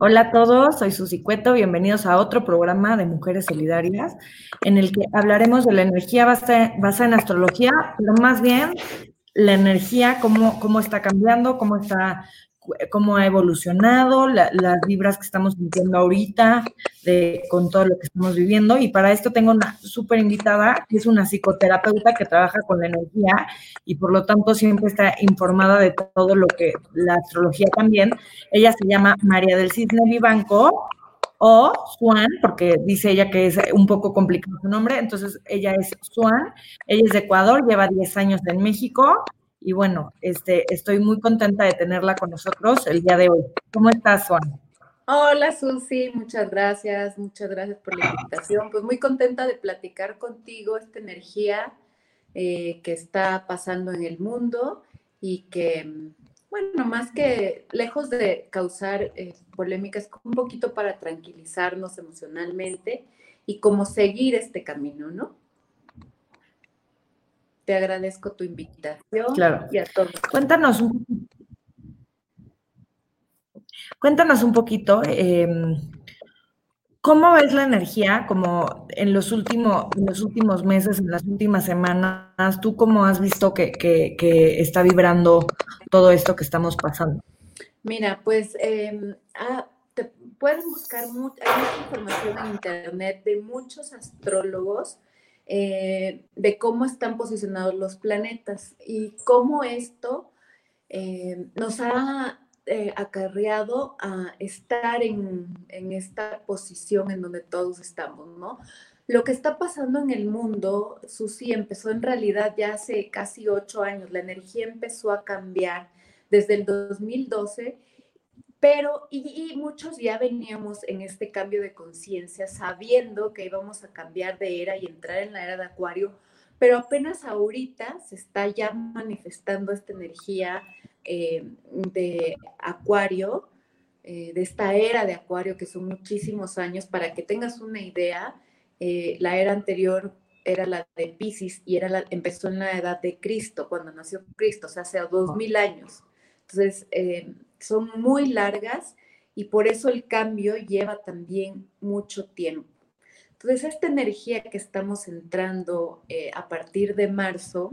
Hola a todos, soy Susi Cueto, bienvenidos a otro programa de Mujeres Solidarias, en el que hablaremos de la energía basada, en astrología, pero más bien la energía, cómo, cómo está cambiando, cómo está cómo ha evolucionado, las vibras que estamos sintiendo ahorita, de, con todo lo que estamos viviendo. Y para esto tengo una súper invitada, que es una psicoterapeuta que trabaja con la energía y por lo tanto siempre está informada de todo lo que la astrología también. Ella se llama María del Cisne Vivanco o Juan, porque dice ella que es un poco complicado su nombre, entonces ella es Juan, ella es de Ecuador, lleva 10 años en México y bueno, este, estoy muy contenta de tenerla con nosotros el día de hoy. ¿Cómo estás, Juan? Hola, Susi, muchas gracias, muchas gracias por la invitación. Pues muy contenta de platicar contigo esta energía eh, que está pasando en el mundo y que, bueno, más que lejos de causar eh, polémicas, un poquito para tranquilizarnos emocionalmente y cómo seguir este camino, ¿no? Te agradezco tu invitación claro. y a todos. Cuéntanos un, cuéntanos un poquito, em, ¿cómo ves la energía como en los, últimos, en los últimos meses, en las últimas semanas? ¿Tú cómo has visto que, está vibrando todo esto que estamos pasando? Mira, pues eh, ah, te pueden buscar mucha información en internet de muchos astrólogos eh, de cómo están posicionados los planetas y cómo esto eh, nos ha eh, acarreado a estar en, en, esta posición en donde todos estamos, ¿no? Lo que está pasando en el mundo, Susi, empezó en realidad ya hace casi ocho años. La energía empezó a cambiar desde el 2012 pero, y, muchos ya veníamos en este cambio de conciencia sabiendo que íbamos a cambiar de era y entrar en la era de Acuario, pero apenas ahorita se está ya manifestando esta energía eh, de Acuario, eh, de esta era de Acuario, que son muchísimos años. Para que tengas una idea, eh, la era anterior era la de Pisces y era la, empezó en la edad de Cristo, cuando nació Cristo, o sea, hace dos mil años. Entonces, son muy largas y por eso el cambio lleva también mucho tiempo. Entonces, esta energía que estamos entrando eh, a partir de marzo,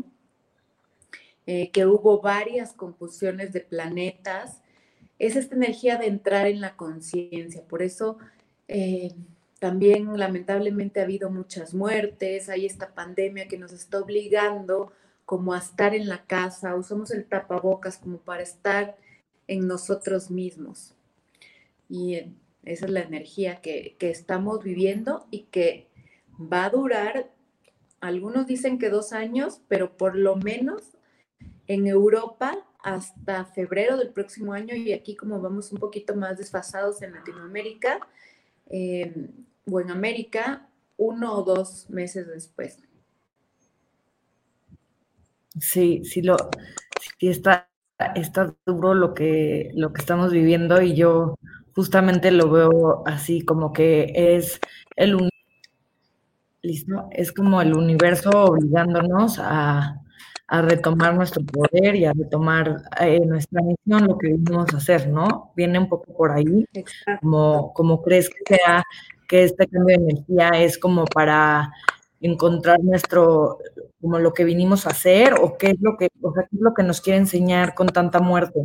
eh, que hubo varias confusiones de planetas, es esta energía de entrar en la conciencia. Por eso eh, también lamentablemente ha habido muchas muertes, hay esta pandemia que nos está obligando como a estar en la casa, usamos el tapabocas como para estar en nosotros mismos. Y esa es la energía que, estamos viviendo y que va a durar, algunos dicen que dos años, pero por lo menos en Europa hasta febrero del próximo año y aquí como vamos un poquito más desfasados en Latinoamérica em, o en América, uno o dos meses después. Sí, sí lo, sí está está duro lo que, lo que estamos viviendo y yo justamente lo veo así como que es el ¿listo? es como el universo obligándonos a, retomar nuestro poder y a retomar eh, nuestra misión, lo que vinimos a hacer, ¿no? Viene un poco por ahí, como, como crees que sea que este cambio de energía es como para encontrar nuestro, como lo que vinimos a hacer o qué es lo que, o sea, qué es lo que nos quiere enseñar con tanta muerte.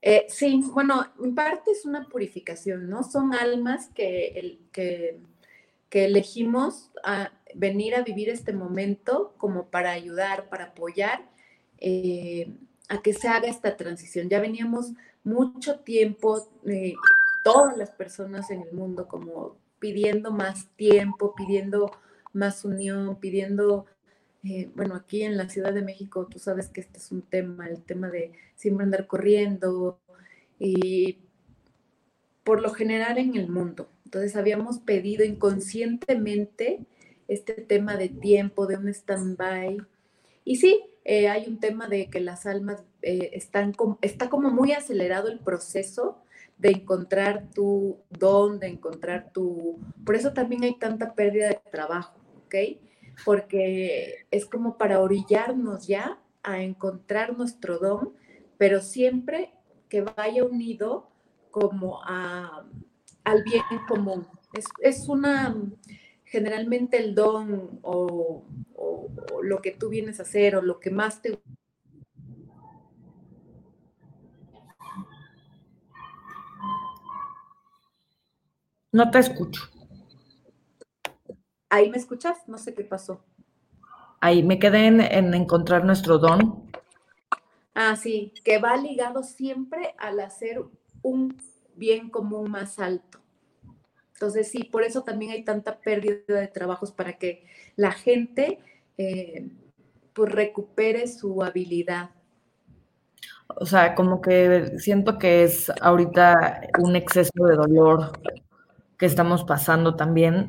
Eh, sí, bueno, en parte es una purificación, ¿no? Son almas que, el, que, que elegimos a venir a vivir este momento como para ayudar, para apoyar eh, a que se haga esta transición. Ya veníamos mucho tiempo, eh, todas las personas en el mundo como pidiendo más tiempo, pidiendo más unión, pidiendo, eh, bueno, aquí en la Ciudad de México, tú sabes que este es un tema, el tema de siempre andar corriendo y por lo general en el mundo. Entonces habíamos pedido inconscientemente este tema de tiempo, de un stand-by. Y sí, eh, hay un tema de que las almas eh, están, está como muy acelerado el proceso de encontrar tu don, de encontrar tu... Por eso también hay tanta pérdida de trabajo, ¿ok? Porque es como para orillarnos ya a encontrar nuestro don, pero siempre que vaya unido como al bien común. Es, una, generalmente el don o, o, lo que tú vienes a hacer o lo que más te No te escucho. ¿Ahí me escuchas? No sé qué pasó. Ahí me quedé en, encontrar nuestro don. Ah, sí, que va ligado siempre al hacer un bien común más alto. Entonces, sí, por eso también hay tanta pérdida de trabajos para que la gente eh, pues recupere su habilidad. O sea, como que siento que es ahorita un exceso de dolor que estamos pasando también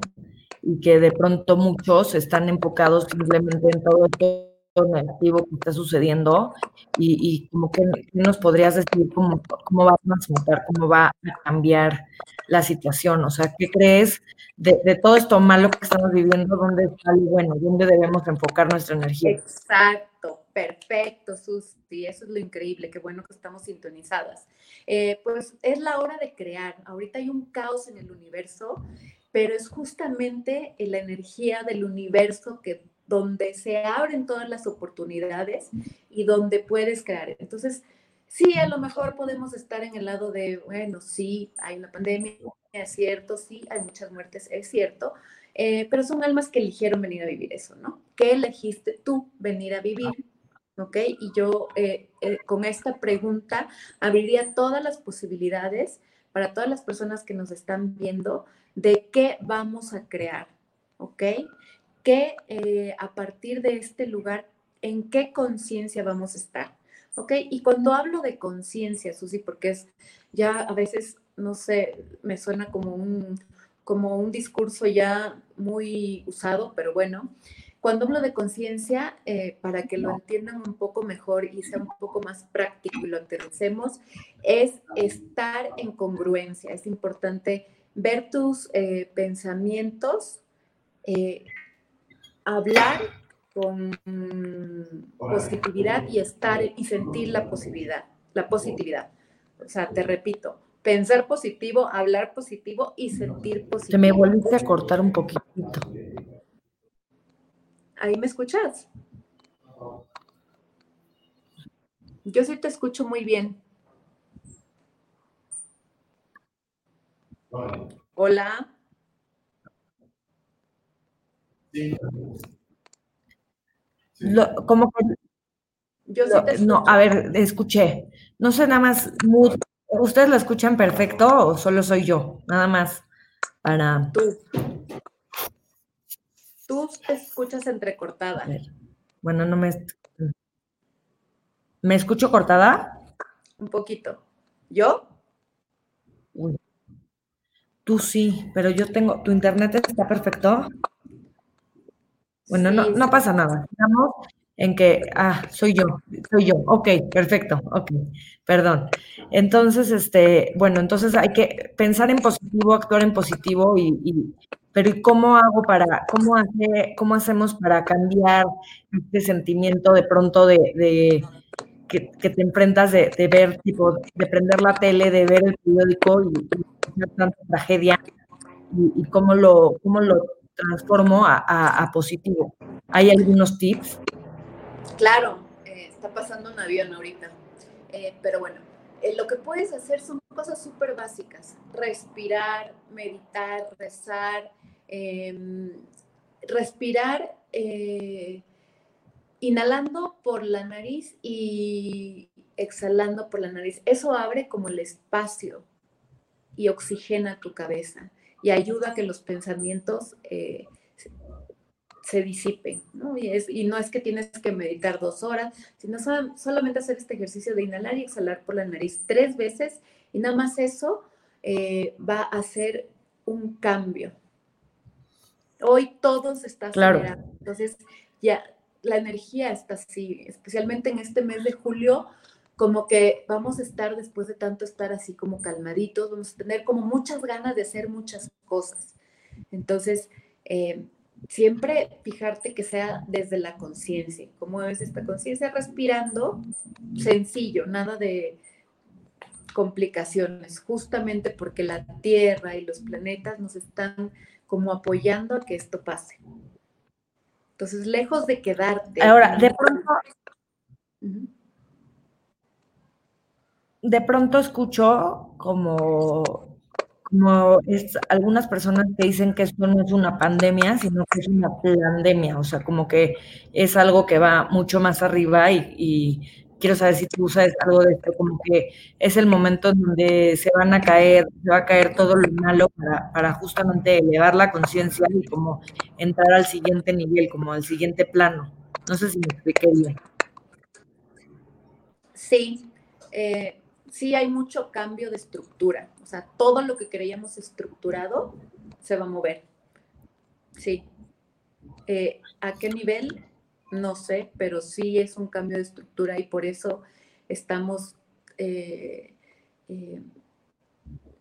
y que de pronto muchos están enfocados simplemente en todo esto negativo que está sucediendo y, y como que nos podrías decir cómo, cómo va a transmutar, cómo va a cambiar la situación, o sea, ¿qué crees de, de todo esto malo que estamos viviendo? ¿Dónde está lo bueno? ¿Dónde debemos enfocar nuestra energía? Exacto, perfecto, Susi, eso es lo increíble, qué bueno que estamos sintonizadas. Eh, pues es la hora de crear, ahorita hay un caos en el universo pero es justamente la energía del universo que donde se abren todas las oportunidades y donde puedes crear. Entonces, sí, a lo mejor podemos estar en el lado de, bueno, sí, hay una pandemia, es cierto, sí, hay muchas muertes, es cierto, eh, pero son almas que eligieron venir a vivir eso, ¿no? ¿Qué elegiste tú venir a vivir? ¿Ok? Y yo eh, eh, con esta pregunta abriría todas las posibilidades para todas las personas que nos están viendo de qué vamos a crear, ¿ok? Que eh, a partir de este lugar, ¿en qué conciencia vamos a estar? ¿Ok? Y cuando hablo de conciencia, Susi, porque es ya a veces, no sé, me suena como un, como un discurso ya muy usado, pero bueno, cuando hablo de conciencia, eh, para que lo entiendan un poco mejor y sea un poco más práctico y lo aterricemos, es estar en congruencia. Es importante ver tus eh, pensamientos, eh, hablar con positividad y estar y sentir la positividad, la positividad. O sea, te repito, pensar positivo, hablar positivo y sentir positivo. Se me volviste a cortar un poquito. ¿Ahí me escuchas? Yo sí te escucho muy bien. Hola. como Yo no, a ver, escuché. No sé, nada más, ¿ustedes lo escuchan perfecto o solo soy yo? Nada más para... Tú. Tú te escuchas entrecortada. Bueno, no me... ¿Me escucho cortada? Un poquito. ¿Yo? Tú sí, pero yo tengo, ¿tu internet está perfecto? Bueno, no, no pasa nada. Estamos en que, ah, soy yo, soy yo. Ok, perfecto, ok, perdón. Entonces, este, bueno, entonces hay que pensar en positivo, actuar en positivo y, pero ¿y cómo hago para, cómo hace, cómo hacemos para cambiar este sentimiento de pronto de, que, te enfrentas de, ver, tipo, de prender la tele, de ver el periódico y tanta tragedia y, cómo, lo, cómo lo transformo a, positivo. ¿Hay algunos tips? Claro, eh, está pasando un avión ahorita, eh, pero bueno, eh, lo que puedes hacer son cosas súper básicas, respirar, meditar, rezar, em, respirar inhalando por la nariz y exhalando por la nariz. Eso abre como el espacio y oxigena tu cabeza y ayuda a que los pensamientos eh, se disipen, ¿no? Y, es, y no es que tienes que meditar dos horas, sino solamente hacer este ejercicio de inhalar y exhalar por la nariz tres veces y nada más eso eh, va a hacer un cambio. Hoy todo se está acelerando, entonces ya la energía está así, especialmente en este mes de julio, como que vamos a estar después de tanto estar así como calmaditos, vamos a tener como muchas ganas de hacer muchas cosas. Entonces, eh, siempre fijarte que sea desde la conciencia. ¿Cómo es esta conciencia? Respirando, sencillo, nada de complicaciones, justamente porque la Tierra y los planetas nos están como apoyando a que esto pase. Entonces, lejos de quedarte. Ahora, de pronto. De pronto escucho como, como es, algunas personas que dicen que esto no es una pandemia, sino que es una pandemia, o sea, como que es algo que va mucho más arriba y quiero saber si tú sabes algo de esto, como que es el momento donde se van a caer, se va a caer todo lo malo para, justamente elevar la conciencia y como entrar al siguiente nivel, como al siguiente plano. No sé si me expliqué bien. Sí, eh, sí hay mucho cambio de estructura. O sea, todo lo que creíamos estructurado se va a mover. Sí. Eh, ¿A qué nivel? No sé, pero sí es un cambio de estructura y por eso estamos, eh, eh,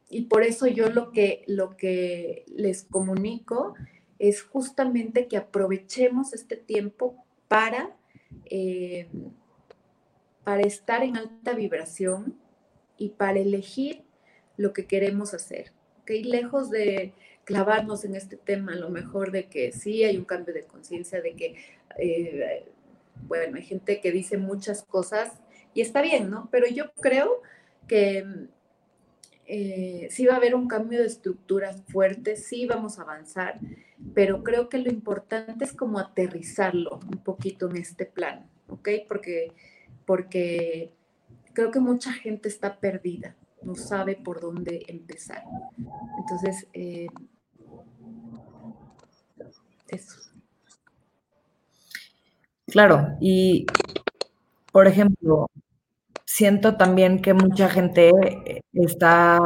y por eso yo lo que, lo que les comunico es justamente que aprovechemos este tiempo para, eh, para estar en alta vibración y para elegir lo que queremos hacer. ¿okay? Lejos de clavarnos en este tema, a lo mejor de que sí hay un cambio de conciencia, de que eh, bueno, hay gente que dice muchas cosas y está bien, ¿no? Pero yo creo que eh, sí va a haber un cambio de estructuras fuertes, sí vamos a avanzar, pero creo que lo importante es como aterrizarlo un poquito en este plan, ¿ok? Porque, porque creo que mucha gente está perdida, no sabe por dónde empezar. Entonces, eh, eso. Claro, y por ejemplo, siento también que mucha gente está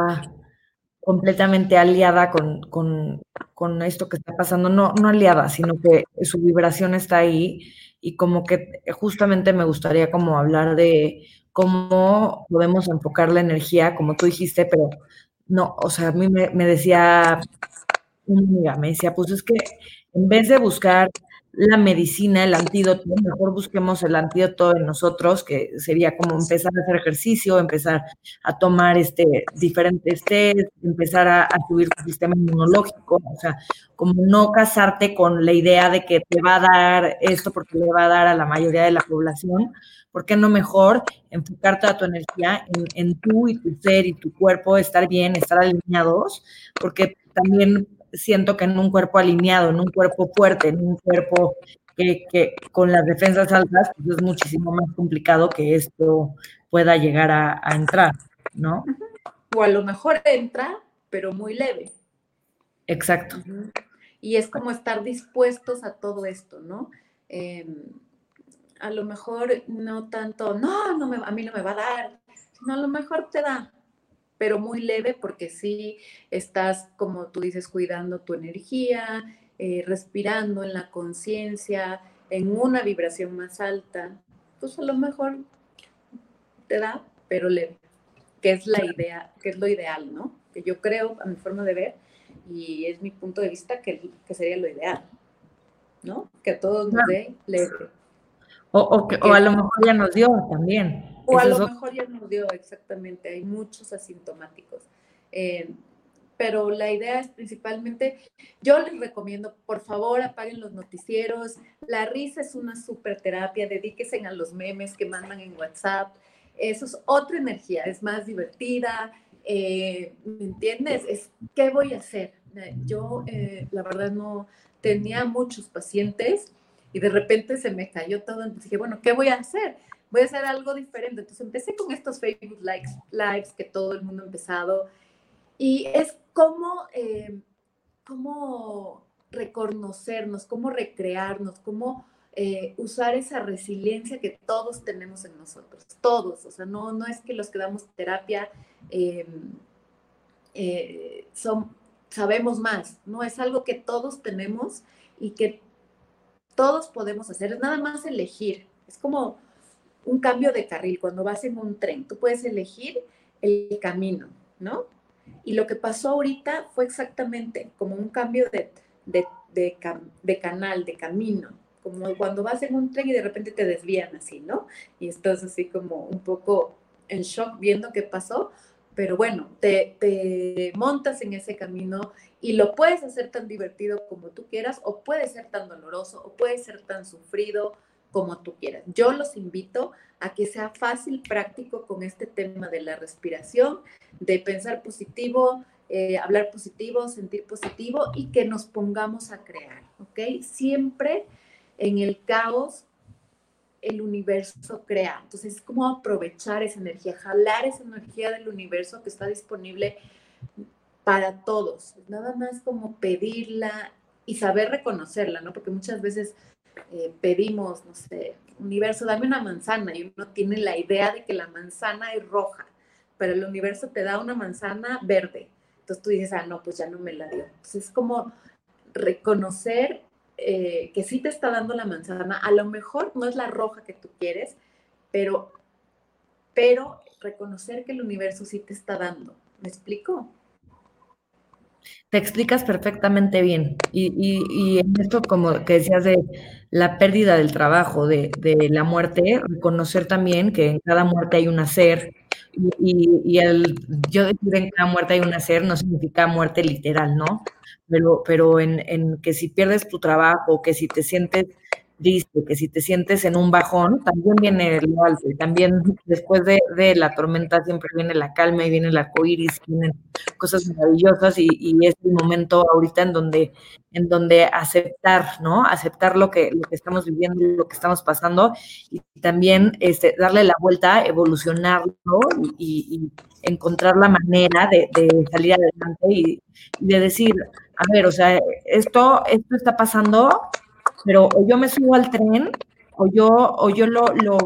completamente aliada con, con, esto que está pasando, no, no aliada, sino que su vibración está ahí y como que justamente me gustaría como hablar de cómo podemos enfocar la energía, como tú dijiste, pero no, o sea, a mí me, me decía una amiga, me decía, pues es que en vez de buscar la medicina, el antídoto, mejor busquemos el antídoto en nosotros, que sería como empezar a hacer ejercicio, empezar a tomar este, diferentes test, empezar a, subir tu sistema inmunológico, o sea, como no casarte con la idea de que te va a dar esto porque le va a dar a la mayoría de la población, ¿por qué no mejor enfocar toda tu energía en, en tú y tu ser y tu cuerpo, estar bien, estar alineados? Porque también siento que en un cuerpo alineado, en un cuerpo fuerte, en un cuerpo que, con las defensas altas, pues es muchísimo más complicado que esto pueda llegar a, entrar, ¿no? O a lo mejor entra, pero muy leve. Exacto. Y es como estar dispuestos a todo esto, ¿no? Em, a lo mejor no tanto, no, no me, a mí no me va a dar, sino a lo mejor te da, pero muy leve porque sí estás, como tú dices, cuidando tu energía, eh, respirando en la conciencia, en una vibración más alta, pues a lo mejor te da, pero leve, que es la idea, que es lo ideal, ¿no? Que yo creo, a mi forma de ver, y es mi punto de vista, que, que sería lo ideal, ¿no? Que a todos nos dé leve. O, o, que, o a lo mejor ya nos dio también. O a lo mejor ya nos exactamente, hay muchos asintomáticos. Eh, pero la idea es principalmente, yo les recomiendo, por favor, apaguen los noticieros. La risa es una super terapia, dedíquense a los memes que mandan en WhatsApp. Eso es otra energía, es más divertida. Eh, ¿Me entiendes? Es, ¿qué voy a hacer? Yo, eh, la verdad, no tenía muchos pacientes y de repente se me cayó todo. Entonces dije, bueno, ¿qué voy a hacer? Voy a hacer algo diferente. Entonces empecé con estos Facebook likes, lives que todo el mundo ha empezado. Y es como, eh, cómo reconocernos, cómo recrearnos, cómo eh, usar esa resiliencia que todos tenemos en nosotros, todos. O sea, no, no es que los que damos terapia em, eh, son, sabemos más, no es algo que todos tenemos y que todos podemos hacer, es nada más elegir. Es como un cambio de carril, cuando vas en un tren, tú puedes elegir el camino, ¿no? Y lo que pasó ahorita fue exactamente como un cambio de, de, canal, de camino, como cuando vas en un tren y de repente te desvían así, ¿no? Y estás así como un poco en shock viendo qué pasó, pero bueno, te, te, montas en ese camino y lo puedes hacer tan divertido como tú quieras o puede ser tan doloroso o puede ser tan sufrido como tú quieras. Yo los invito a que sea fácil, práctico con este tema de la respiración, de pensar positivo, eh, hablar positivo, sentir positivo y que nos pongamos a crear, ¿ok? Siempre en el caos el universo crea. Entonces es como aprovechar esa energía, jalar esa energía del universo que está disponible para todos. Nada más como pedirla y saber reconocerla, ¿no? Porque muchas veces eh, pedimos, no sé, universo, dame una manzana y uno tiene la idea de que la manzana es roja, pero el universo te da una manzana verde. Entonces tú dices, ah, no, pues ya no me la dio. Entonces es como reconocer eh, que sí te está dando la manzana. A lo mejor no es la roja que tú quieres, pero, pero reconocer que el universo sí te está dando. ¿Me explico? Te explicas perfectamente bien. Y, y, en esto, como que decías de la pérdida del trabajo, de, de, la muerte, reconocer también que en cada muerte hay un hacer. Y, y el yo decir en cada muerte hay un hacer no significa muerte literal, ¿no? Pero, pero en, en que si pierdes tu trabajo, que si te sientes triste, que si te sientes en un bajón, también viene lo alto. Y también después de, de, la tormenta siempre viene la calma y viene el arco iris, vienen cosas maravillosas y, y, es el momento ahorita en donde, en donde aceptar, ¿no? Aceptar lo que, lo que estamos viviendo, lo que estamos pasando y también este, darle la vuelta, evolucionarlo y, y encontrar la manera de, de salir adelante y, de decir, a ver, o sea, esto, esto está pasando, pero o yo me subo al tren o yo, o yo lo, lo,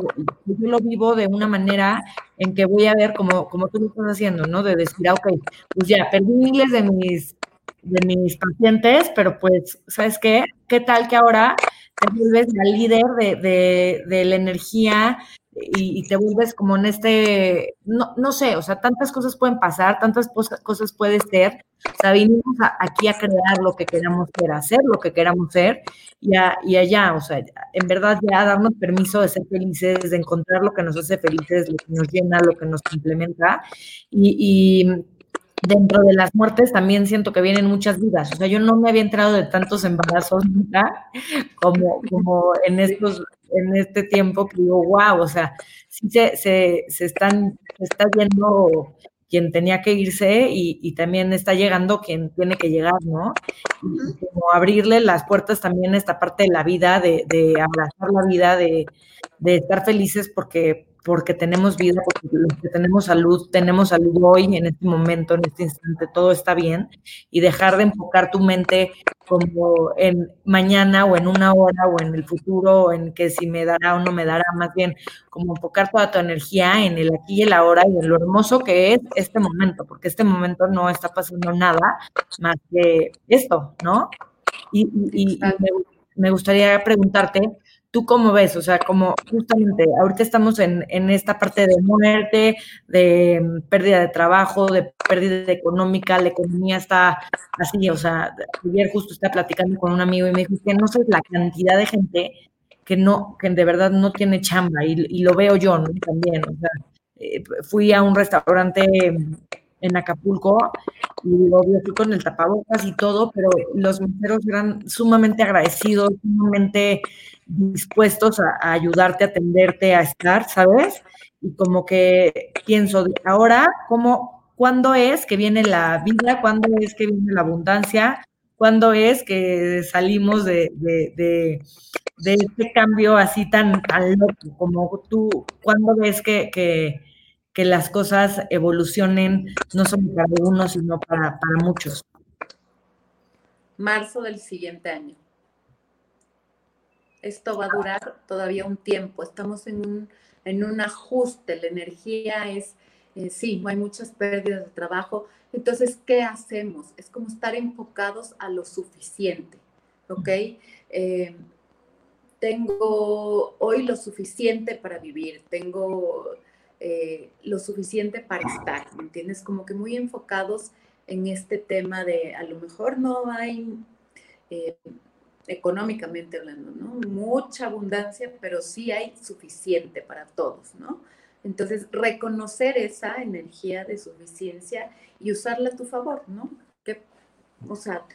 yo lo vivo de una manera en que voy a ver como, como tú lo estás haciendo, ¿no? De decir, ah, ok, pues ya, perdí miles de mis, de mis pacientes, pero pues, ¿sabes qué? ¿Qué tal que ahora te vuelves la líder de, de, de la energía y, y, te vuelves como en este, no, no sé, o sea, tantas cosas pueden pasar, tantas cosas puede ser. O sea, vinimos aquí a crear lo que queramos ser, hacer lo que queramos ser y, a, y, allá, o sea, en verdad ya darnos permiso de ser felices, de encontrar lo que nos hace felices, lo que nos llena, lo que nos complementa y, y dentro de las muertes también siento que vienen muchas vidas. O sea, yo no me había enterado de tantos embarazos nunca como, como en estos, en este tiempo que digo, wow, o sea, sí se, se, se están, se está yendo quien tenía que irse y, y, también está llegando quien tiene que llegar, ¿no? Y como abrirle las puertas también a esta parte de la vida, de, de abrazar la vida, de, de estar felices porque porque tenemos vida, porque tenemos salud, tenemos salud hoy, en este momento, en este instante, todo está bien, y dejar de enfocar tu mente como en mañana o en una hora o en el futuro, en que si me dará o no me dará, más bien como enfocar toda tu energía en el aquí y el ahora y en lo hermoso que es este momento, porque este momento no está pasando nada más que esto, ¿no? Y, y, y me, me gustaría preguntarte, ¿Tú cómo ves? O sea, como justamente ahorita estamos en, en, esta parte de muerte, de mm, pérdida de trabajo, de pérdida económica, la economía está así, o sea, ayer justo estaba platicando con un amigo y me dijo que no sé la cantidad de gente que no, que de verdad no tiene chamba y, lo veo yo, ¿no? También, o sea, eh, fui a un restaurante en Acapulco y obvio fui con el tapabocas y todo, pero los meseros eran sumamente agradecidos, sumamente dispuestos a, ayudarte, a atenderte, a estar, ¿sabes? Y como que pienso, ahora, ¿cómo, ¿cuándo es que viene la vida? ¿Cuándo es que viene la abundancia? ¿Cuándo es que salimos de este cambio así tan, tan loco como tú? ¿Cuándo ves que, que, que, las cosas evolucionen no solo para uno, sino para, para muchos? Marzo del siguiente año esto va a durar todavía un tiempo, estamos en un, en un ajuste, la energía es, eh, sí, hay muchas pérdidas de trabajo, entonces, ¿qué hacemos? Es como estar enfocados a lo suficiente, ¿ok? Eh, tengo hoy lo suficiente para vivir, tengo eh, lo suficiente para estar, ¿me entiendes? Como que muy enfocados en este tema de a lo mejor no hay eh, económicamente hablando, ¿no? Mucha abundancia, pero sí hay suficiente para todos, ¿no? Entonces, reconocer esa energía de suficiencia y usarla a tu favor, ¿no? Que, o sea,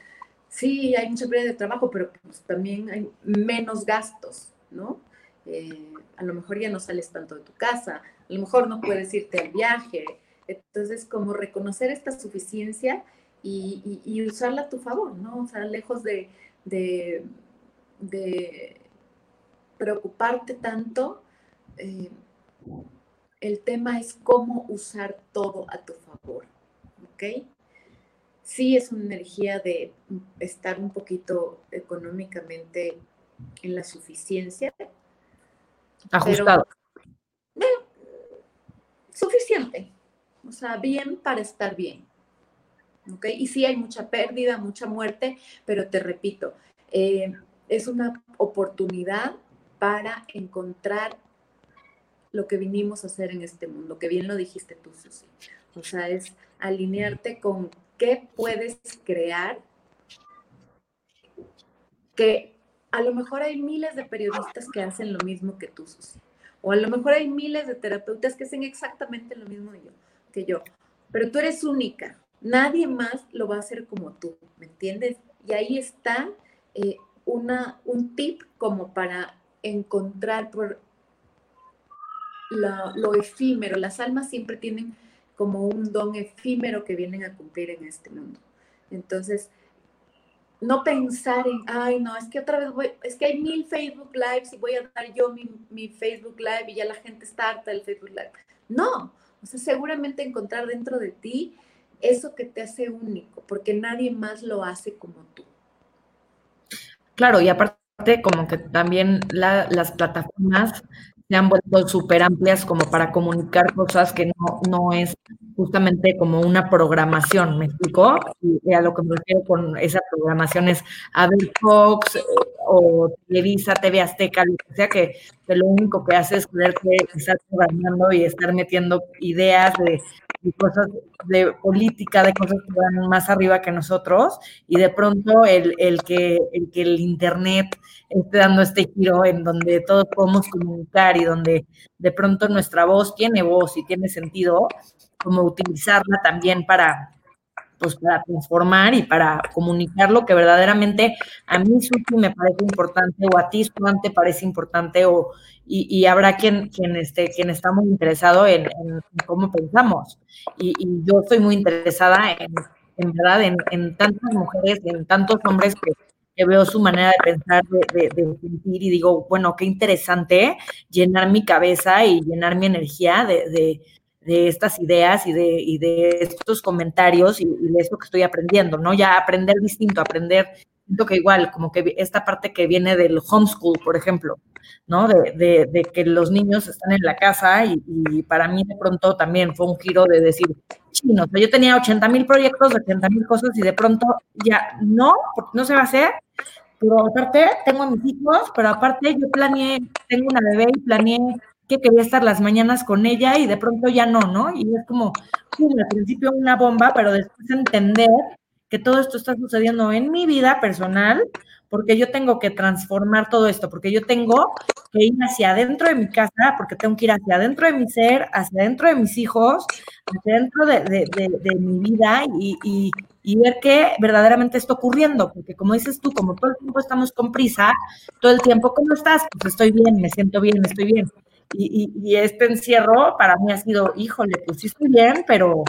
sí hay mucha pérdida de trabajo, pero pues, también hay menos gastos, ¿no? Eh, a lo mejor ya no sales tanto de tu casa, a lo mejor no puedes irte al viaje. Entonces, como reconocer esta suficiencia y, usarla a tu favor, ¿no? O sea, lejos de, preocuparte tanto, eh, el tema es cómo usar todo a tu favor, ¿ok? Sí es una energía de estar un poquito económicamente en la suficiencia. Ajustado. Suficiente. O sea, bien para estar bien. Y sí hay mucha pérdida, mucha muerte, pero te repito, eh, es una oportunidad para encontrar lo que vinimos a hacer en este mundo, que bien lo dijiste tú, Susi. O sea, es alinearte con qué puedes crear, que a lo mejor hay miles de periodistas que hacen lo mismo que tú, Susi. O a lo mejor hay miles de terapeutas que hacen exactamente lo mismo yo, que yo. Pero tú eres única. Nadie más lo va a hacer como tú, ¿me entiendes? Y ahí está eh, una, un tip como para encontrar por, lo, efímero. Las almas siempre tienen como un don efímero que vienen a cumplir en este mundo. Entonces, no pensar en, ay, no, es que otra vez voy, es que hay mil Facebook Lives y voy a dar yo mi, mi Facebook Live y ya la gente está harta del Facebook Live. No, o sea, seguramente encontrar dentro de ti eso que te hace único, porque nadie más lo hace como tú. Claro, y aparte como que también las plataformas se han vuelto súper amplias como para comunicar cosas que no, no es justamente como una programación, ¿me explico? Y a lo que me refiero con esa programación es a ver Fox eh, o Televisa, TV Azteca, lo que sea, que, lo único que hace es que estás programando y estar metiendo ideas de, de, cosas de política, de cosas que van más arriba que nosotros, y de pronto el, el, que, el que el Internet esté dando este giro en donde todos podemos comunicar y donde de pronto nuestra voz tiene voz y tiene sentido, como utilizarla también para, pues, para transformar y para comunicar lo que verdaderamente a mí me parece importante o a ti Juan te parece importante o y, habrá quien, quien, esté, quien está muy interesado en, cómo pensamos. Y, yo estoy muy interesada en, verdad en, tantas mujeres, en tantos hombres que veo su manera de pensar, de, sentir y digo, bueno, qué interesante llenar mi cabeza y llenar mi energía de, estas ideas y de, y de estos comentarios y, de esto que estoy aprendiendo, ¿no? Ya aprender distinto, aprender, siento que igual, como que esta parte que viene del homeschool, por ejemplo, ¿no? De, que los niños están en la casa y, para mí de pronto también fue un giro de decir, chino, yo tenía 80 mil proyectos, 80 mil cosas y de pronto ya no, no se va a hacer, pero aparte tengo mis hijos, pero aparte yo planeé, tengo una bebé y planeé que quería estar las mañanas con ella y de pronto ya no, ¿no? Y es como, al principio una bomba, pero después entender que todo esto está sucediendo en mi vida personal, porque yo tengo que transformar todo esto, porque yo tengo que ir hacia adentro de mi casa, porque tengo que ir hacia adentro de mi ser, hacia adentro de mis hijos, hacia adentro de, mi vida y, ver qué verdaderamente está ocurriendo, porque como dices tú, como todo el tiempo estamos con prisa, todo el tiempo, ¿cómo estás? Pues estoy bien, me siento bien, estoy bien. Y, este encierro para mí ha sido, híjole, pues sí estoy bien, pero,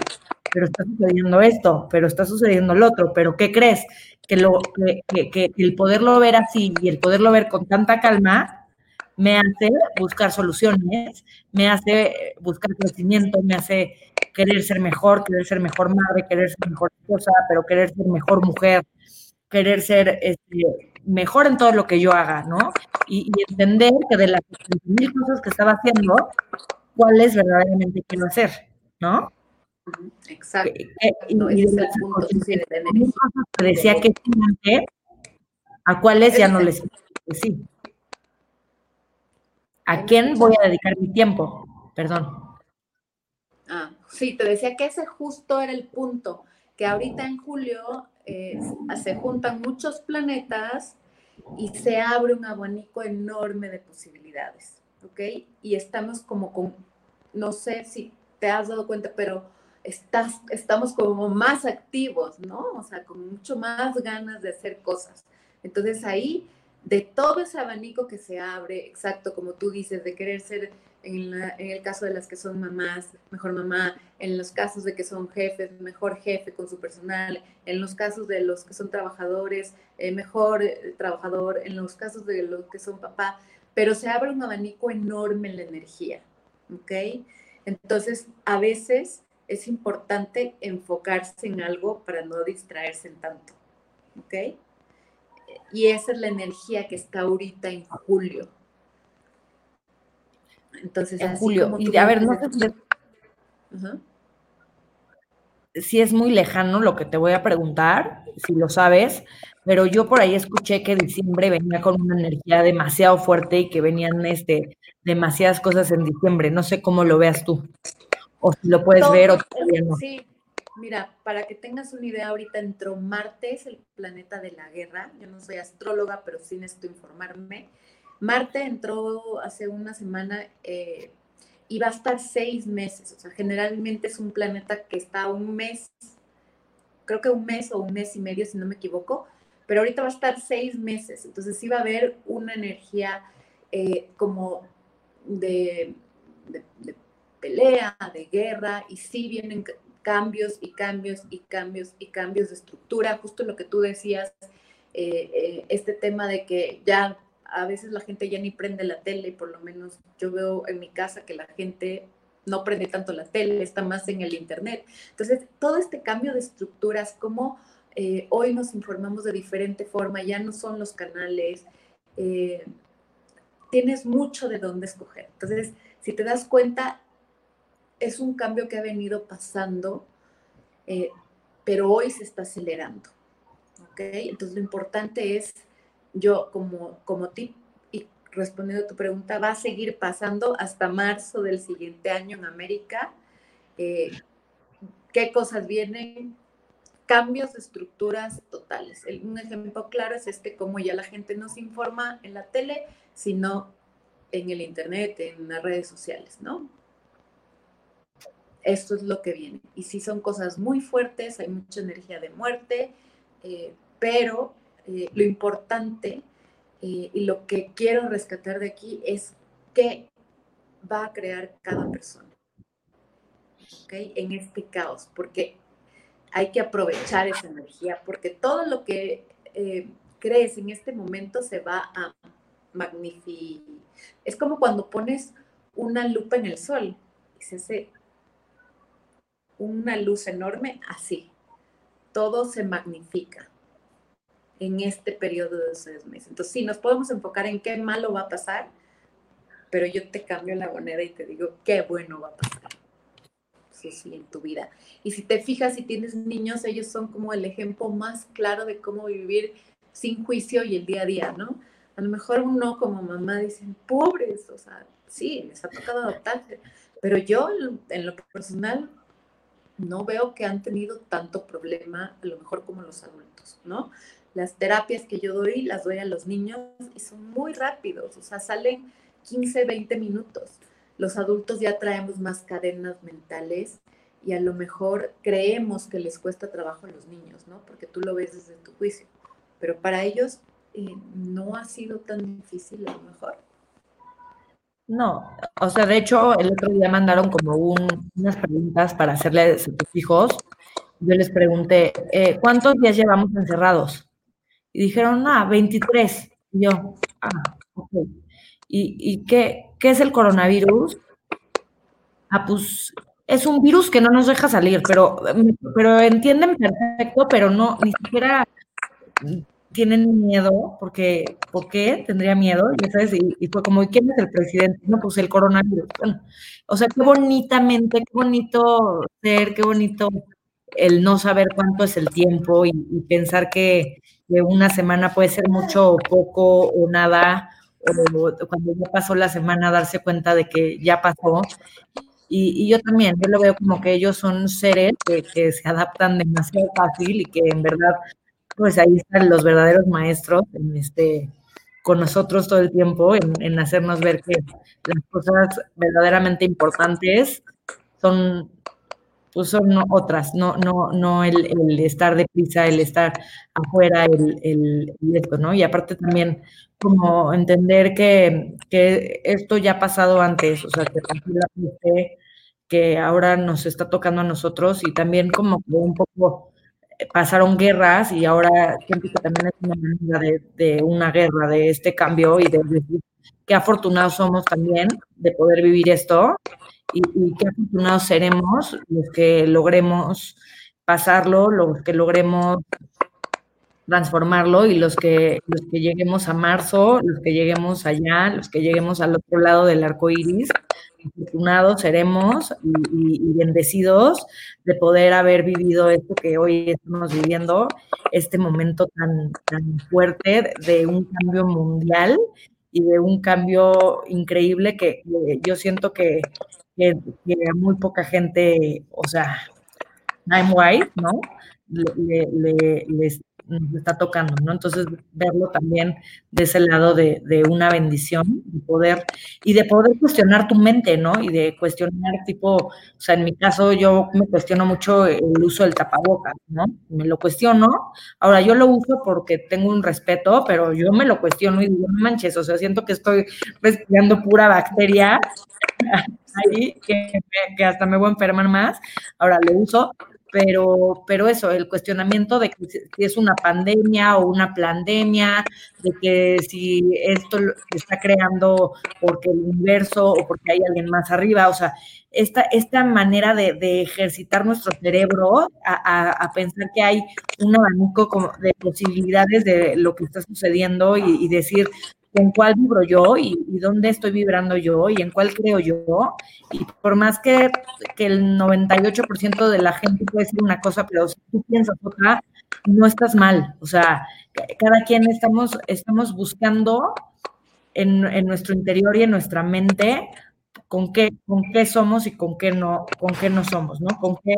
pero está sucediendo esto, pero está sucediendo el otro, pero ¿qué crees? que, lo, que, que, el poderlo ver así y el poderlo ver con tanta calma me hace buscar soluciones, me hace buscar crecimiento, me hace querer ser mejor, querer ser mejor madre, querer ser mejor esposa, pero querer ser mejor mujer, querer ser este, mejor en todo lo que yo haga, ¿no? Y, entender que de las mil cosas que estaba haciendo, cuáles verdaderamente quiero hacer, ¿no? Exacto. y, decía que sí, a cuáles ya no les sí. ¿A quién voy a dedicar mi tiempo? Perdón. Ah, sí, te decía que ese justo era el punto, que ahorita en julio eh, se juntan muchos planetas y se abre un abanico enorme de posibilidades, ¿ok? Y estamos como con no sé si te has dado cuenta, pero estás, estamos como más activos, ¿no? O sea, con mucho más ganas de hacer cosas. Entonces ahí, de todo ese abanico que se abre, exacto, como tú dices, de querer ser, en, el caso de las que son mamás, mejor mamá, en los casos de que son jefes, mejor jefe con su personal, en los casos de los que son trabajadores, eh, mejor eh, trabajador, en los casos de los que son papá, pero se abre un abanico enorme en la energía, ¿ok? Entonces, a veces es importante enfocarse en algo para no distraerse tanto, ¿ok? Y esa es la energía que está ahorita en julio. Entonces, en julio. Y a ver, no sé si es muy lejano lo que te voy a preguntar, si lo sabes, pero yo por ahí escuché que diciembre venía con una energía demasiado fuerte y que venían este, demasiadas cosas en diciembre. No sé cómo lo veas tú, o si lo puedes ver o todavía no. Sí, mira, para que tengas una idea, ahorita entró Marte, es el planeta de la guerra. Yo no soy astróloga, pero sí necesito informarme. Marte entró hace una semana eh, y va a estar seis meses. O sea, generalmente es un planeta que está un mes, creo que un mes o un mes y medio, si no me equivoco pero ahorita va a estar seis meses, entonces sí va a haber una energía eh, como de, pelea, de guerra, y sí vienen cambios y cambios y cambios y cambios de estructura, justo lo que tú decías, eh, este tema de que ya a veces la gente ya ni prende la tele, por lo menos yo veo en mi casa que la gente no prende tanto la tele, está más en el internet. Entonces, todo este cambio de estructuras, como eh, hoy nos informamos de diferente forma, ya no son los canales, eh, tienes mucho de dónde escoger. Entonces, si te das cuenta, es un cambio que ha venido pasando, eh, pero hoy se está acelerando. ¿Ok? Entonces, lo importante es, yo como, como tip, y respondiendo a tu pregunta, va a seguir pasando hasta marzo del siguiente año en América. ¿Qué cosas vienen? cambios de estructuras totales. Un ejemplo claro es este, como ya la gente no se informa en la tele, sino en el Internet, en las redes sociales, ¿no? Esto es lo que viene. Y sí son cosas muy fuertes, hay mucha energía de muerte, eh, pero eh, lo importante eh, y lo que quiero rescatar de aquí es qué va a crear cada persona. En este caos, porque hay que aprovechar esa energía porque todo lo que eh, crees en este momento se va a magnificar. Es como cuando pones una lupa en el sol y se hace una luz enorme así. Todo se magnifica en este periodo de seis meses. Entonces, sí, nos podemos enfocar en qué malo va a pasar, pero yo te cambio la moneda y te digo qué bueno va a pasar sí, en tu vida. Y si te fijas, si tienes niños, ellos son como el ejemplo más claro de cómo vivir sin juicio y el día a día, ¿no? A lo mejor uno como mamá dicen, pobres, o sea, sí, les ha tocado adaptarse, pero yo en lo personal no veo que han tenido tanto problema, a lo mejor como los adultos, ¿no? Las terapias que yo doy las doy a los niños y son muy rápidos, o sea, salen 15, 20 minutos los adultos ya traemos más cadenas mentales y a lo mejor creemos que les cuesta trabajo a los niños, ¿no? Porque tú lo ves desde tu juicio. Pero para ellos eh, no ha sido tan difícil a lo mejor. No, o sea, de hecho, el otro día mandaron como unas preguntas para hacerles a tus hijos. Yo les pregunté, eh, ¿cuántos días llevamos encerrados? Y dijeron, ah, 23. Y yo, ah, ok. ¿Y, y qué, ¿Qué es el coronavirus? Ah, pues es un virus que no nos deja salir, pero, pero entienden perfecto, pero no, ni siquiera tienen miedo, porque, ¿por qué tendría miedo? Y, y, fue como, ¿quién es el presidente? No, pues el coronavirus. o sea, qué bonitamente, qué bonito ser, qué bonito el no saber cuánto es el tiempo y, pensar que, una semana puede ser mucho o poco o nada, o cuando ya pasó la semana darse cuenta de que ya pasó. Y, yo también, yo lo veo como que ellos son seres que, se adaptan demasiado fácil y que en verdad, pues ahí están los verdaderos maestros en este, con nosotros todo el tiempo en, hacernos ver que las cosas verdaderamente importantes son, pues son otras, no, no, no el, el estar deprisa, el estar afuera, el, esto, ¿no? Y aparte también como entender que, que esto ya ha pasado antes, o sea, que que ahora nos está tocando a nosotros y también como que un poco pasaron guerras y ahora siento que también es una manera de, una guerra, de este cambio y de decir qué afortunados somos también de poder vivir esto y, qué afortunados seremos los que logremos pasarlo, los que logremos transformarlo y los que, los que lleguemos a marzo, los que lleguemos allá, los que lleguemos al otro lado del arco iris, afortunados seremos y, bendecidos de poder haber vivido esto que hoy estamos viviendo, este momento tan, tan fuerte de un cambio mundial y de un cambio increíble que, yo siento que, que, muy poca gente, o sea, I'm white, ¿no? Le, está tocando, ¿no? Entonces, verlo también de ese lado de, una bendición, de poder, y de poder cuestionar tu mente, ¿no? Y de cuestionar, tipo, o sea, en mi caso yo me cuestiono mucho el uso del tapabocas, ¿no? Me lo cuestiono, ahora yo lo uso porque tengo un respeto, pero yo me lo cuestiono y digo, no manches, o sea, siento que estoy respirando pura bacteria ahí, que, hasta me voy a enfermar más, ahora lo uso, pero, pero eso, el cuestionamiento de que si es una pandemia o una pandemia, de que si esto está creando porque el universo o porque hay alguien más arriba, o sea, esta, esta manera de, ejercitar nuestro cerebro a, pensar que hay un abanico de posibilidades de lo que está sucediendo y decir, en cuál vibro yo y, dónde estoy vibrando yo y en cuál creo yo. Y por más que, el 98% de la gente puede decir una cosa, pero si tú piensas otra, no estás mal. O sea, cada quien estamos, estamos buscando en, en nuestro interior y en nuestra mente con qué, con qué somos y con qué no, con qué no somos, ¿no? Con qué,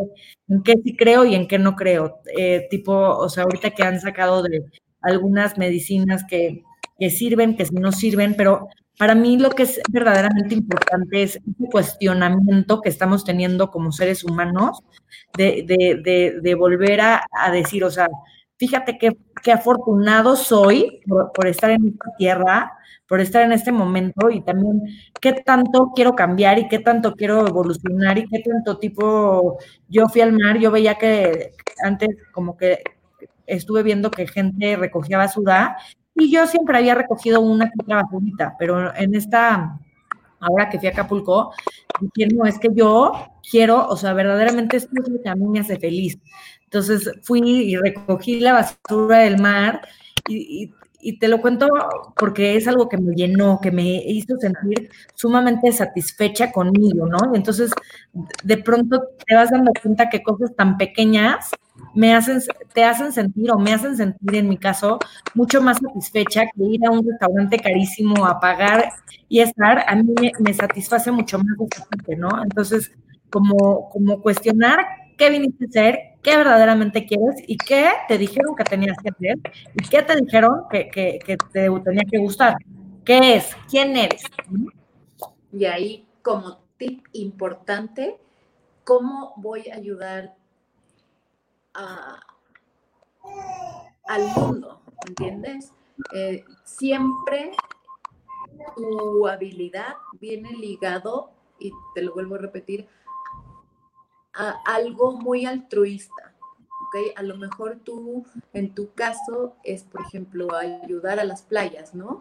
en qué sí creo y en qué no creo. Eh, tipo, o sea, ahorita que han sacado de algunas medicinas que, que sirven, que no sirven, pero para mí lo que es verdaderamente importante es ese cuestionamiento que estamos teniendo como seres humanos de, volver a, decir, o sea, fíjate qué, qué afortunado soy por, estar en esta tierra, por estar en este momento y también qué tanto quiero cambiar y qué tanto quiero evolucionar y qué tanto tipo, yo fui al mar, yo veía que antes como que estuve viendo que gente recogía basura y yo siempre había recogido una que otra basurita, pero en esta, ahora que fui a Acapulco, dije, no, es que yo quiero, o sea, verdaderamente esto es lo que a mí me hace feliz. Entonces fui y recogí la basura del mar y, y te lo cuento porque es algo que me llenó, que me hizo sentir sumamente satisfecha conmigo, ¿no? Y entonces, de pronto te vas dando cuenta que cosas tan pequeñas me hacen, te hacen sentir o me hacen sentir, en mi caso, mucho más satisfecha que ir a un restaurante carísimo a pagar y estar, a mí me, satisface mucho más ¿no? Entonces, como, como cuestionar qué viniste a hacer, qué verdaderamente quieres y qué te dijeron que tenías que hacer y qué te dijeron que, te tenía que gustar. ¿Qué es? ¿Quién eres? Y ahí, como tip importante, ¿cómo voy a ayudar al mundo? ¿Entiendes? Eh, siempre tu habilidad viene ligado, y te lo vuelvo a repetir, algo muy altruista. ¿ok? A lo mejor tú, en tu caso, es, por ejemplo, ayudar a las playas, ¿no?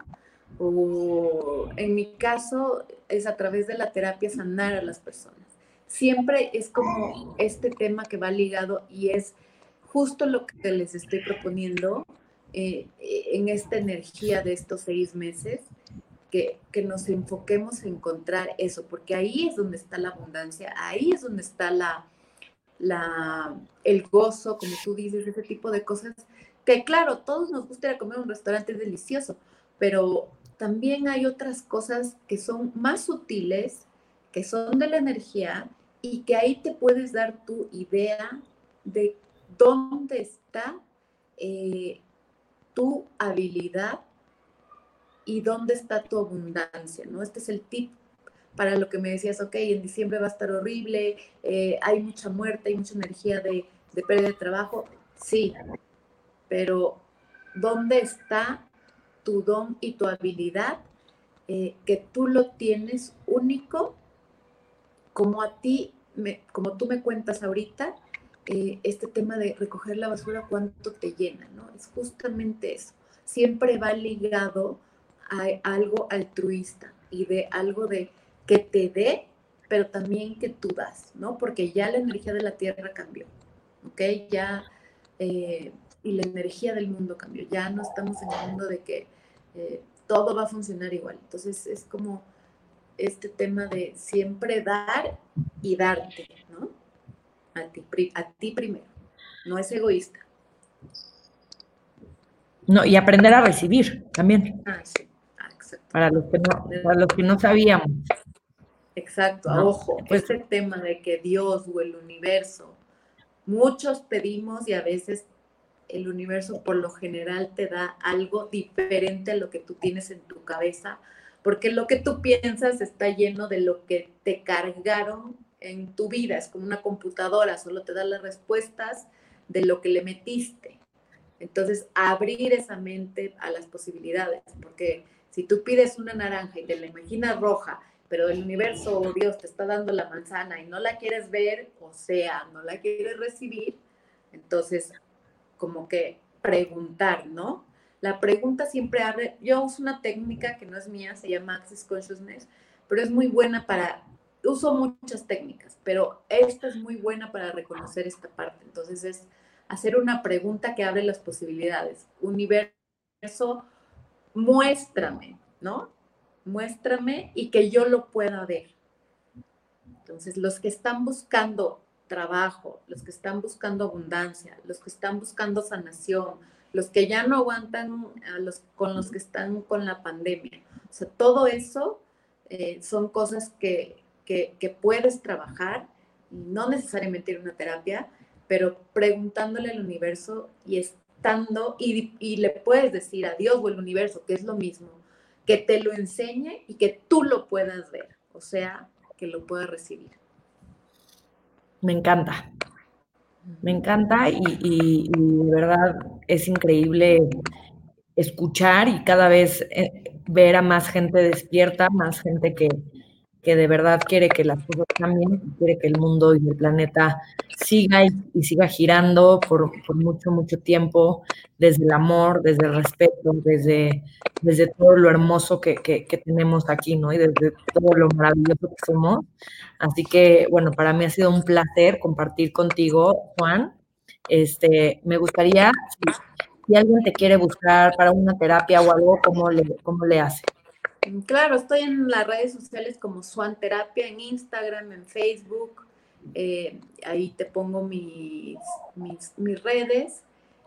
O en mi caso, es a través de la terapia sanar a las personas. Siempre es como este tema que va ligado y es justo lo que les estoy proponiendo eh, en esta energía de estos seis meses, que, que, nos enfoquemos en encontrar eso, porque ahí es donde está la abundancia, ahí es donde está la, la, el gozo, como tú dices, ese tipo de cosas, que claro, todos nos gusta ir a comer un restaurante delicioso, pero también hay otras cosas que son más sutiles, que son de la energía y que ahí te puedes dar tu idea de dónde está eh, tu habilidad y dónde está tu abundancia, ¿no? Este es el tip para lo que me decías, ok, en diciembre va a estar horrible, eh, hay mucha muerte, hay mucha energía de, de pérdida de trabajo, sí, pero ¿dónde está tu don y tu habilidad eh, que tú lo tienes único, como a ti, como tú me cuentas ahorita, eh, este tema de recoger la basura, cuánto te llena, ¿no? Es justamente eso. Siempre va ligado a algo altruista y de algo de que te dé, pero también que tú das, ¿no? Porque ya la energía de la Tierra cambió, ¿ok? Ya, eh, y la energía del mundo cambió. Ya no estamos en el mundo de que eh, todo va a funcionar igual. Entonces es como este tema de siempre dar y darte, ¿no? A ti, a ti primero. No es egoísta. No, y aprender a recibir también. Ah, sí. Ah, exacto. Para los que no, para los que no sabíamos. Exacto, ojo, pues, ese tema de que Dios o el universo, muchos pedimos y a veces el universo por lo general te da algo diferente a lo que tú tienes en tu cabeza, porque lo que tú piensas está lleno de lo que te cargaron en tu vida, es como una computadora, solo te da las respuestas de lo que le metiste. Entonces, abrir esa mente a las posibilidades, porque si tú pides una naranja y te la imaginas roja, pero el universo o Dios te está dando la manzana y no la quieres ver, o sea, no la quieres recibir, entonces como que preguntar, ¿no? La pregunta siempre abre, yo uso una técnica que no es mía, se llama Access Consciousness, pero es muy buena para, uso muchas técnicas, pero esta es muy buena para reconocer esta parte. Entonces es hacer una pregunta que abre las posibilidades. Universo, muéstrame, ¿no? muéstrame y que yo lo pueda ver. Entonces, los que están buscando trabajo, los que están buscando abundancia, los que están buscando sanación, los que ya no aguantan a los, con los que están con la pandemia. O sea, todo eso eh, son cosas que, que, puedes trabajar, no necesariamente en una terapia, pero preguntándole al universo y estando, y, y le puedes decir a Dios o el universo, que es lo mismo, que te lo enseñe y que tú lo puedas ver, o sea, que lo puedas recibir. Me encanta, me encanta y, de verdad es increíble escuchar y cada vez eh, ver a más gente despierta, más gente que, que de verdad quiere que las cosas cambien, quiere que el mundo y el planeta siga y, siga girando por, mucho, mucho tiempo, desde el amor, desde el respeto, desde, desde todo lo hermoso que, tenemos aquí, ¿no? Y desde todo lo maravilloso que somos. Así que, bueno, para mí ha sido un placer compartir contigo, Juan. Este, me gustaría, si, alguien te quiere buscar para una terapia o algo, ¿cómo le, cómo le hace? Claro, estoy en las redes sociales como Swan Terapia, en Instagram, en Facebook. Eh, ahí te pongo mis, mis, redes.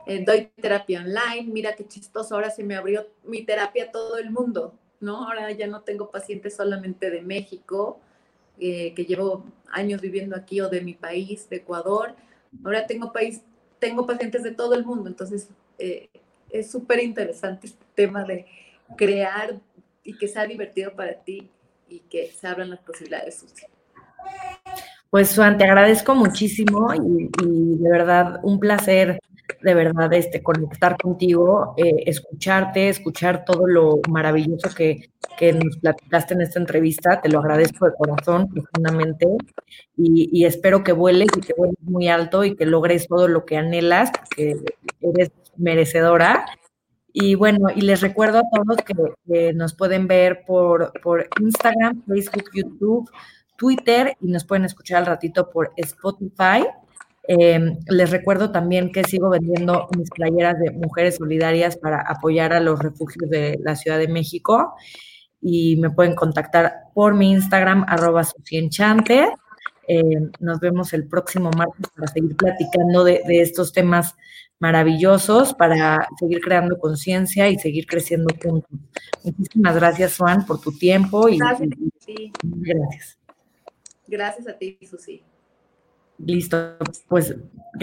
Eh, doy terapia online. Mira qué chistoso, ahora se me abrió mi terapia a todo el mundo, ¿no? Ahora ya no tengo pacientes solamente de México, eh, que llevo años viviendo aquí, o de mi país, de Ecuador. Ahora tengo, país, tengo pacientes de todo el mundo, entonces es súper interesante este tema de crear y que sea divertido para ti y que se abran las posibilidades. Pues Juan, te agradezco muchísimo y, de verdad un placer de verdad este, conectar contigo, eh, escucharte, escuchar todo lo maravilloso que, que, nos platicaste en esta entrevista. Te lo agradezco de corazón, profundamente, y, espero que vueles y que vueles muy alto y que logres todo lo que anhelas, que eres merecedora y bueno, y les recuerdo a todos que, nos pueden ver por, Instagram, Facebook, YouTube, Twitter y nos pueden escuchar al ratito por Spotify. Em, les recuerdo también que sigo vendiendo mis playeras de mujeres solidarias para apoyar a los refugios de la Ciudad de México y me pueden contactar por mi Instagram, arroba sucienchante. Em, nos vemos el próximo martes para seguir platicando de estos temas maravillosos para seguir creando conciencia y seguir creciendo juntos. Muchísimas gracias, Juan, por tu tiempo. Y, gracias. gracias. Gracias a ti, Susi. Listo, pues